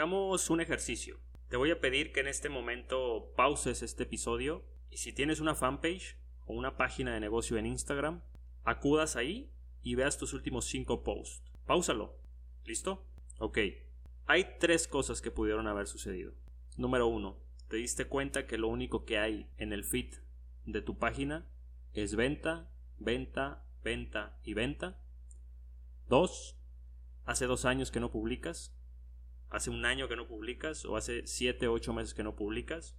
Hagamos un ejercicio. Te voy a pedir que en este momento pauses este episodio y si tienes una fanpage o una página de negocio en Instagram, acudas ahí y veas tus últimos 5 posts. Páusalo. ¿Listo? Ok. Hay tres cosas que pudieron haber sucedido. Número uno, te diste cuenta que lo único que hay en el feed de tu página es venta, venta, venta y venta. Dos, hace dos años que no publicas, hace un año que no publicas o hace siete, ocho meses que no publicas.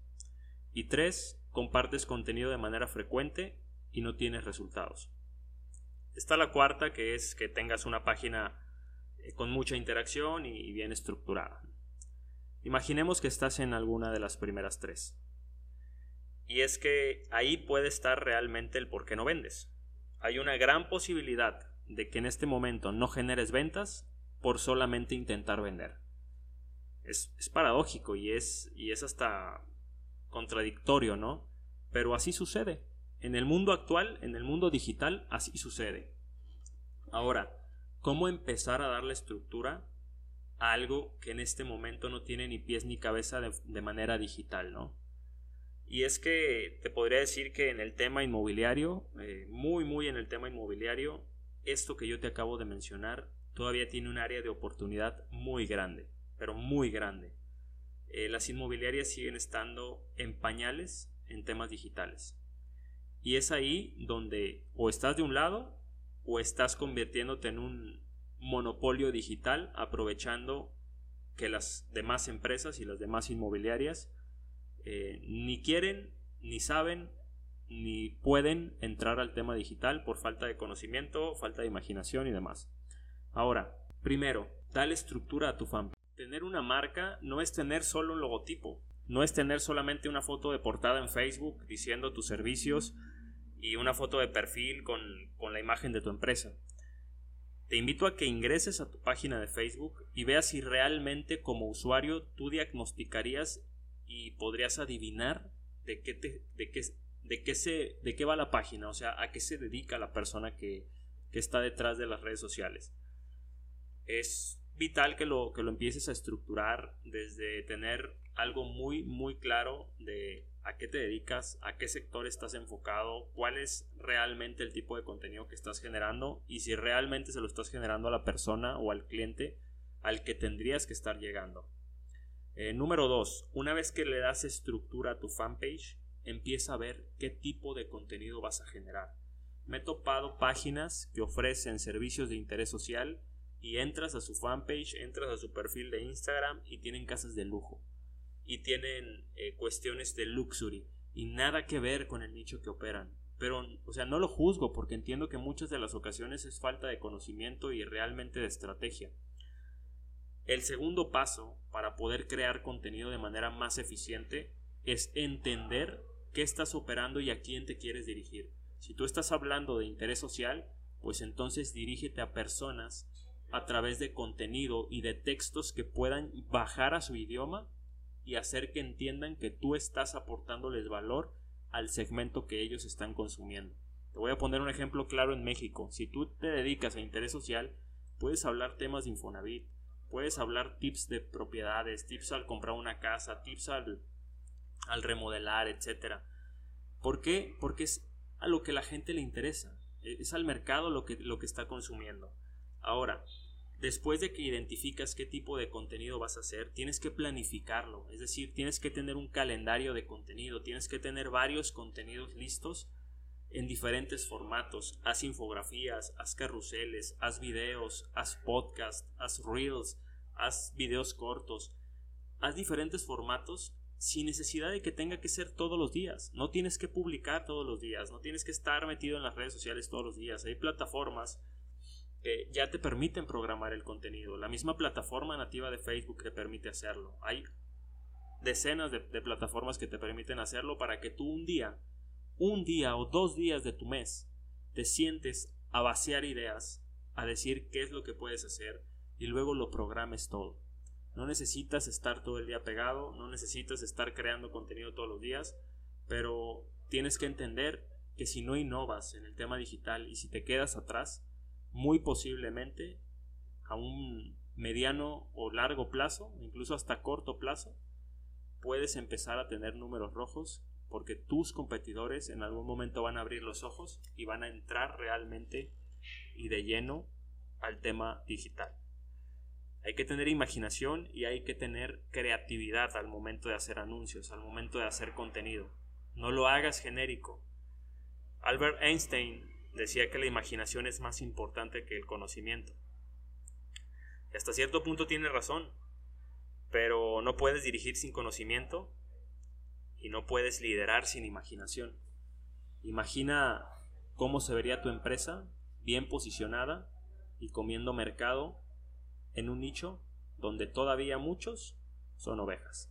Y tres, compartes contenido de manera frecuente y no tienes resultados. Está la cuarta, que es que tengas una página eh, con mucha interacción y bien estructurada. Imaginemos que estás en alguna de las primeras tres. Y es que ahí puede estar realmente el por qué no vendes. Hay una gran posibilidad de que en este momento no generes ventas por solamente intentar vender. Es, paradójico y es, y es hasta contradictorio, ¿no? Pero así sucede. En el mundo actual, en el mundo digital, así sucede. Ahora, ¿cómo empezar a darle estructura a algo que en este momento no tiene ni pies ni cabeza de, manera digital, ¿no? Y es que te podría decir que en el tema inmobiliario, eh, muy, muy en el tema inmobiliario, esto que yo te acabo de mencionar todavía tiene un área de oportunidad muy grande, pero muy grande. Eh, las inmobiliarias siguen estando en pañales en temas digitales. Y es ahí donde o estás de un lado o estás convirtiéndote en un monopolio digital aprovechando que las demás empresas y las demás inmobiliarias eh, ni quieren, ni saben, ni pueden entrar al tema digital por falta de conocimiento, falta de imaginación y demás. Ahora, primero, dale estructura a tu fanpage. Tener una marca no es tener solo un logotipo, no es tener solamente una foto de portada en Facebook diciendo tus servicios y una foto de perfil con, con la imagen de tu empresa. Te invito a que ingreses a tu página de Facebook y veas si realmente como usuario tú diagnosticarías y podrías adivinar de qué, te, de qué, de qué, se, de qué va la página, o sea, a qué se dedica la persona que, que está detrás de las redes sociales. Es vital que lo, que lo empieces a estructurar desde tener algo muy, muy claro de a qué te dedicas, a qué sector estás enfocado, cuál es realmente el tipo de contenido que estás generando y si realmente se lo estás generando a la persona o al cliente al que tendrías que estar llegando. Eh, número 2. Una vez que le das estructura a tu fanpage, empieza a ver qué tipo de contenido vas a generar. Me he topado páginas que ofrecen servicios de interés social y entras a su fanpage, entras a su perfil de Instagram y tienen casas de lujo y tienen eh, cuestiones de luxury y nada que ver con el nicho que operan. Pero, o sea, no lo juzgo porque entiendo que muchas de las ocasiones es falta de conocimiento y realmente de estrategia. El segundo paso para poder crear contenido de manera más eficiente es entender qué estás operando y a quién te quieres dirigir. Si tú estás hablando de interés social, pues entonces dirígete a personas a través de contenido y de textos que puedan bajar a su idioma y hacer que entiendan que tú estás aportándoles valor al segmento que ellos están consumiendo. Te voy a poner un ejemplo claro en México. Si tú te dedicas a interés social, puedes hablar temas de Infonavit, puedes hablar tips de propiedades, tips al comprar una casa, tips al, al remodelar, etc. ¿Por qué? Porque es a lo que la gente le interesa. Es al mercado lo que, lo que está consumiendo. Ahora, Después de que identificas qué tipo de contenido vas a hacer, tienes que planificarlo, es decir, tienes que tener un calendario de contenido, tienes que tener varios contenidos listos en diferentes formatos. Haz infografías, haz carruseles, haz videos, haz podcast, haz reels, haz videos cortos, haz diferentes formatos sin necesidad de que tenga que ser todos los días. No tienes que publicar todos los días, no tienes que estar metido en las redes sociales todos los días. Hay plataformas ya te permiten programar el contenido. La misma plataforma nativa de Facebook te permite hacerlo. Hay decenas de, plataformas que te permiten hacerlo para que tú un día, un día o dos días de tu mes, te sientes a vaciar ideas, a decir qué es lo que puedes hacer y luego lo programes todo. No necesitas estar todo el día pegado, no necesitas estar creando contenido todos los días, pero tienes que entender que si no innovas en el tema digital y si te quedas atrás, muy posiblemente a un mediano o largo plazo, incluso hasta corto plazo, puedes empezar a tener números rojos porque tus competidores en algún momento van a abrir los ojos y van a entrar realmente y de lleno al tema digital. Hay que tener imaginación y hay que tener creatividad al momento de hacer anuncios, al momento de hacer contenido. No lo hagas genérico. Albert Einstein decía que la imaginación es más importante que el conocimiento. Y hasta cierto punto tiene razón, pero no puedes dirigir sin conocimiento y no puedes liderar sin imaginación. Imagina cómo se vería tu empresa bien posicionada y comiendo mercado en un nicho donde todavía muchos son ovejas.